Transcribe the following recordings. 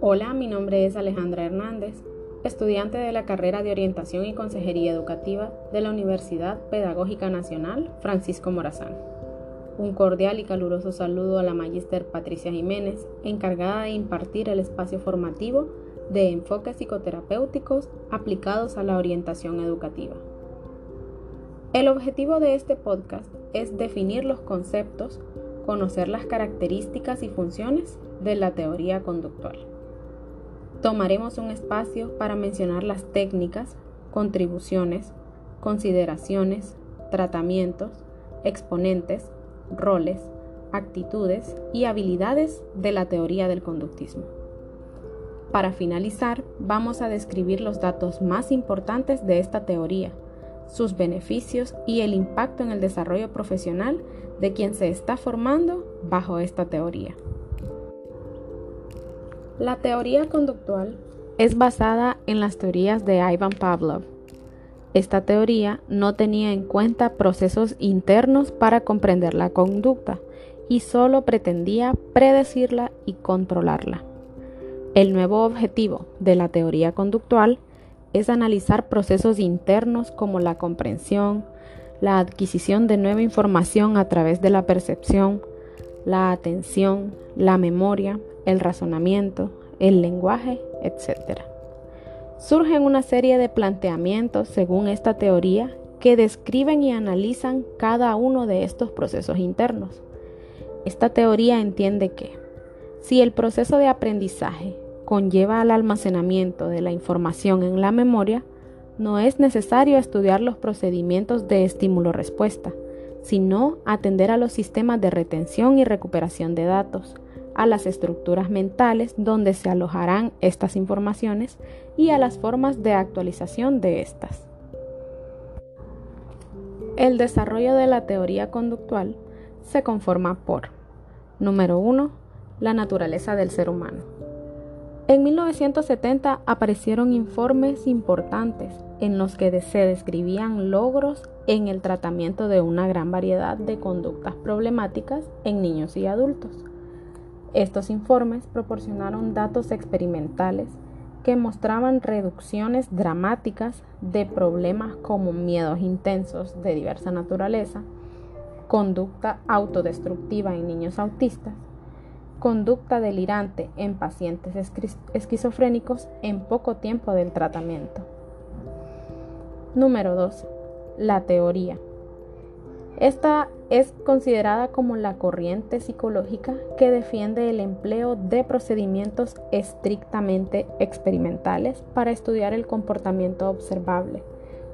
Hola, mi nombre es Alejandra Hernández, estudiante de la carrera de Orientación y Consejería Educativa de la Universidad Pedagógica Nacional Francisco Morazán. Un cordial y caluroso saludo a la magíster Patricia Jiménez, encargada de impartir el espacio formativo de enfoques psicoterapéuticos aplicados a la orientación educativa. El objetivo de este podcast es definir los conceptos, conocer las características y funciones de la teoría conductual. Tomaremos un espacio para mencionar las técnicas, contribuciones, consideraciones, tratamientos, exponentes, roles, actitudes y habilidades de la teoría del conductismo. Para finalizar, vamos a describir los datos más importantes de esta teoría, sus beneficios y el impacto en el desarrollo profesional de quien se está formando bajo esta teoría. La teoría conductual es basada en las teorías de Ivan Pavlov. Esta teoría no tenía en cuenta procesos internos para comprender la conducta y solo pretendía predecirla y controlarla. El nuevo objetivo de la teoría conductual es analizar procesos internos como la comprensión, la adquisición de nueva información a través de la percepción, la atención, la memoria, el razonamiento, el lenguaje, etc. Surgen una serie de planteamientos según esta teoría que describen y analizan cada uno de estos procesos internos. Esta teoría entiende que si el proceso de aprendizaje conlleva al almacenamiento de la información en la memoria, no es necesario estudiar los procedimientos de estímulo-respuesta, sino atender a los sistemas de retención y recuperación de datos, a las estructuras mentales donde se alojarán estas informaciones y a las formas de actualización de estas. El desarrollo de la teoría conductual se conforma por, número 1, la naturaleza del ser humano. En 1970 aparecieron informes importantes en los que se describían logros en el tratamiento de una gran variedad de conductas problemáticas en niños y adultos. Estos informes proporcionaron datos experimentales que mostraban reducciones dramáticas de problemas como miedos intensos de diversa naturaleza, conducta autodestructiva en niños autistas, conducta delirante en pacientes esquizofrénicos en poco tiempo del tratamiento. Número 2. La teoría. Esta es considerada como la corriente psicológica que defiende el empleo de procedimientos estrictamente experimentales para estudiar el comportamiento observable,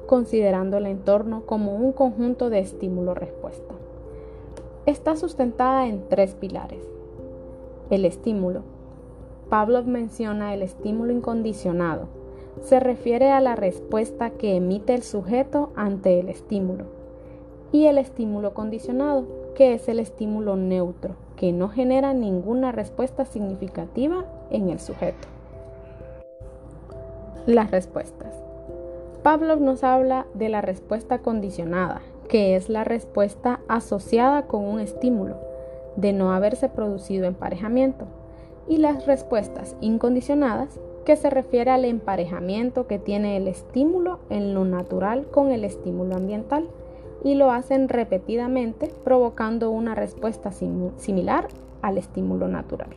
considerando el entorno como un conjunto de estímulo-respuesta. Está sustentada en tres pilares. El estímulo. Pavlov menciona el estímulo incondicionado. Se refiere a la respuesta que emite el sujeto ante el estímulo y el estímulo condicionado, que es el estímulo neutro, que no genera ninguna respuesta significativa en el sujeto. Las respuestas. Pavlov nos habla de la respuesta condicionada, que es la respuesta asociada con un estímulo, de no haberse producido emparejamiento, y las respuestas incondicionadas, que se refiere al emparejamiento que tiene el estímulo en lo natural con el estímulo ambiental y lo hacen repetidamente provocando una respuesta similar al estímulo natural.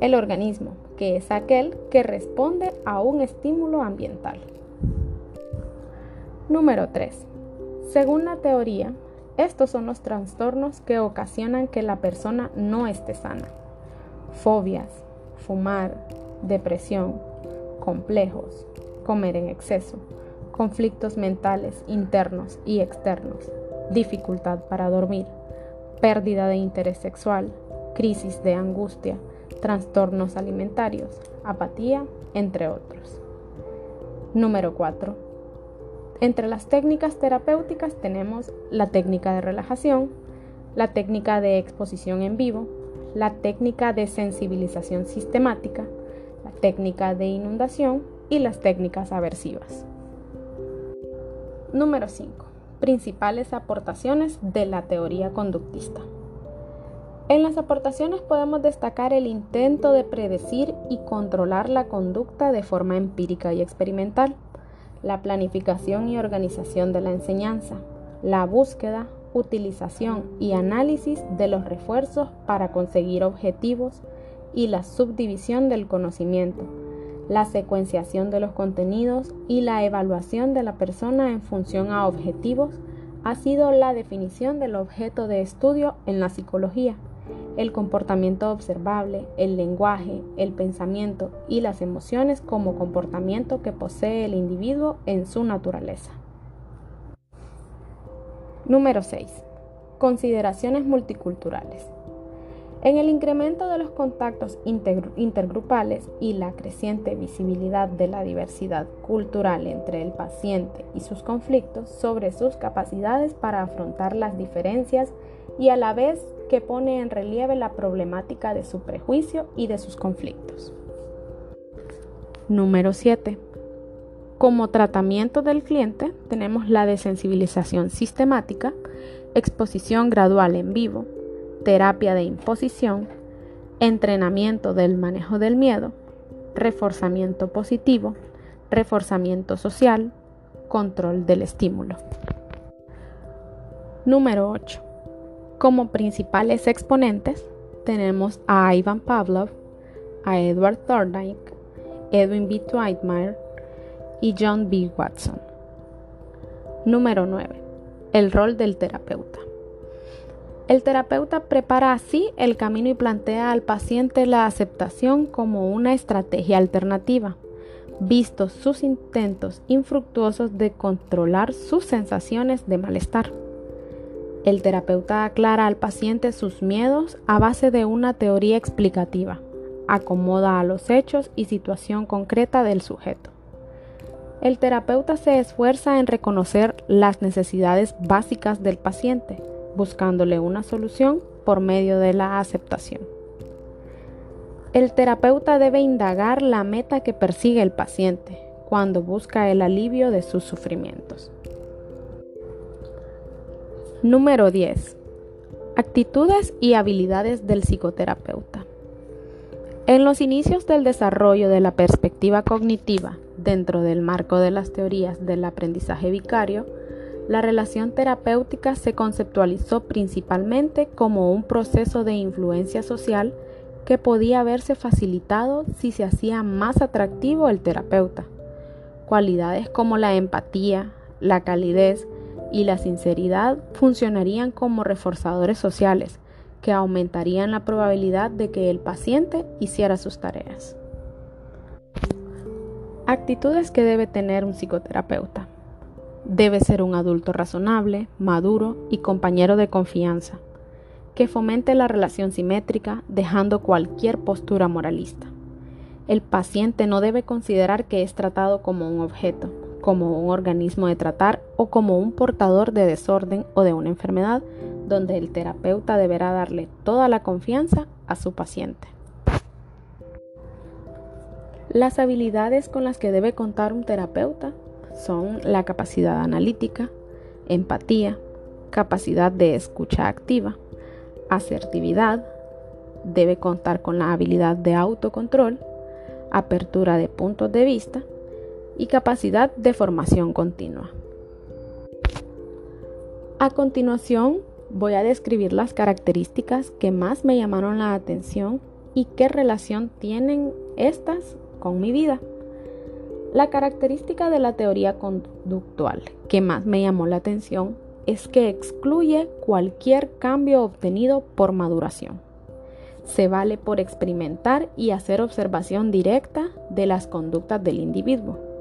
El organismo, que es aquel que responde a un estímulo ambiental. Número 3. Según la teoría, estos son los trastornos que ocasionan que la persona no esté sana. Fobias, fumar, depresión, complejos, comer en exceso, conflictos mentales internos y externos, dificultad para dormir, pérdida de interés sexual, crisis de angustia, trastornos alimentarios, apatía, entre otros. Número 4. Entre las técnicas terapéuticas tenemos la técnica de relajación, la técnica de exposición en vivo, la técnica de sensibilización sistemática, la técnica de inundación y las técnicas aversivas. Número 5. Principales aportaciones de la teoría conductista. En las aportaciones podemos destacar el intento de predecir y controlar la conducta de forma empírica y experimental, la planificación y organización de la enseñanza, la búsqueda, utilización y análisis de los refuerzos para conseguir objetivos y la subdivisión del conocimiento, la secuenciación de los contenidos y la evaluación de la persona en función a objetivos ha sido la definición del objeto de estudio en la psicología. El comportamiento observable, el lenguaje, el pensamiento y las emociones como comportamiento que posee el individuo en su naturaleza. Número 6. Consideraciones multiculturales. En el incremento de los contactos intergrupales y la creciente visibilidad de la diversidad cultural entre el paciente y sus conflictos sobre sus capacidades para afrontar las diferencias y a la vez que pone en relieve la problemática de su prejuicio y de sus conflictos. Número 7. Como tratamiento del cliente tenemos la desensibilización sistemática, exposición gradual en vivo, terapia de imposición, entrenamiento del manejo del miedo, reforzamiento positivo, reforzamiento social, control del estímulo. Número 8. Como principales exponentes tenemos a Ivan Pavlov, a Edward Thorndike, Edwin B. Twitemire y John B. Watson. Número 9. El rol del terapeuta. El terapeuta prepara así el camino y plantea al paciente la aceptación como una estrategia alternativa, vistos sus intentos infructuosos de controlar sus sensaciones de malestar. El terapeuta aclara al paciente sus miedos a base de una teoría explicativa, acomoda a los hechos y situación concreta del sujeto. El terapeuta se esfuerza en reconocer las necesidades básicas del paciente, buscándole una solución por medio de la aceptación. El terapeuta debe indagar la meta que persigue el paciente cuando busca el alivio de sus sufrimientos. Número 10. Actitudes y habilidades del psicoterapeuta. En los inicios del desarrollo de la perspectiva cognitiva dentro del marco de las teorías del aprendizaje vicario, la relación terapéutica se conceptualizó principalmente como un proceso de influencia social que podía verse facilitado si se hacía más atractivo el terapeuta. Cualidades como la empatía, la calidez y la sinceridad funcionarían como reforzadores sociales que aumentarían la probabilidad de que el paciente hiciera sus tareas. Actitudes que debe tener un psicoterapeuta. Debe ser un adulto razonable, maduro y compañero de confianza, que fomente la relación simétrica dejando cualquier postura moralista. El paciente no debe considerar que es tratado como un objeto, como un organismo de tratar o como un portador de desorden o de una enfermedad, donde el terapeuta deberá darle toda la confianza a su paciente. Las habilidades con las que debe contar un terapeuta son la capacidad analítica, empatía, capacidad de escucha activa, asertividad, debe contar con la habilidad de autocontrol, apertura de puntos de vista y capacidad de formación continua. A continuación voy a describir las características que más me llamaron la atención y qué relación tienen estas con mi vida. La característica de la teoría conductual que más me llamó la atención es que excluye cualquier cambio obtenido por maduración. Se vale por experimentar y hacer observación directa de las conductas del individuo.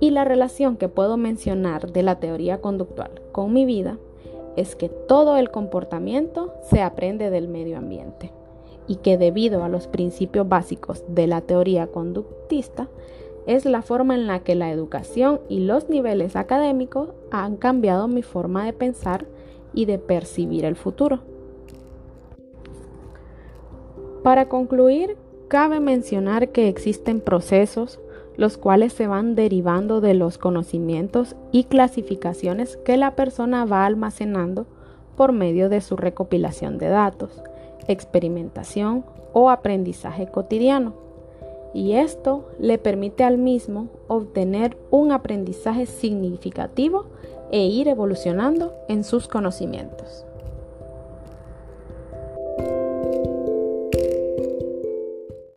Y la relación que puedo mencionar de la teoría conductual con mi vida es que todo el comportamiento se aprende del medio ambiente y que debido a los principios básicos de la teoría conductista, es la forma en la que la educación y los niveles académicos han cambiado mi forma de pensar y de percibir el futuro. Para concluir, cabe mencionar que existen procesos, los cuales se van derivando de los conocimientos y clasificaciones que la persona va almacenando por medio de su recopilación de datos, experimentación o aprendizaje cotidiano. Y esto le permite al mismo obtener un aprendizaje significativo e ir evolucionando en sus conocimientos.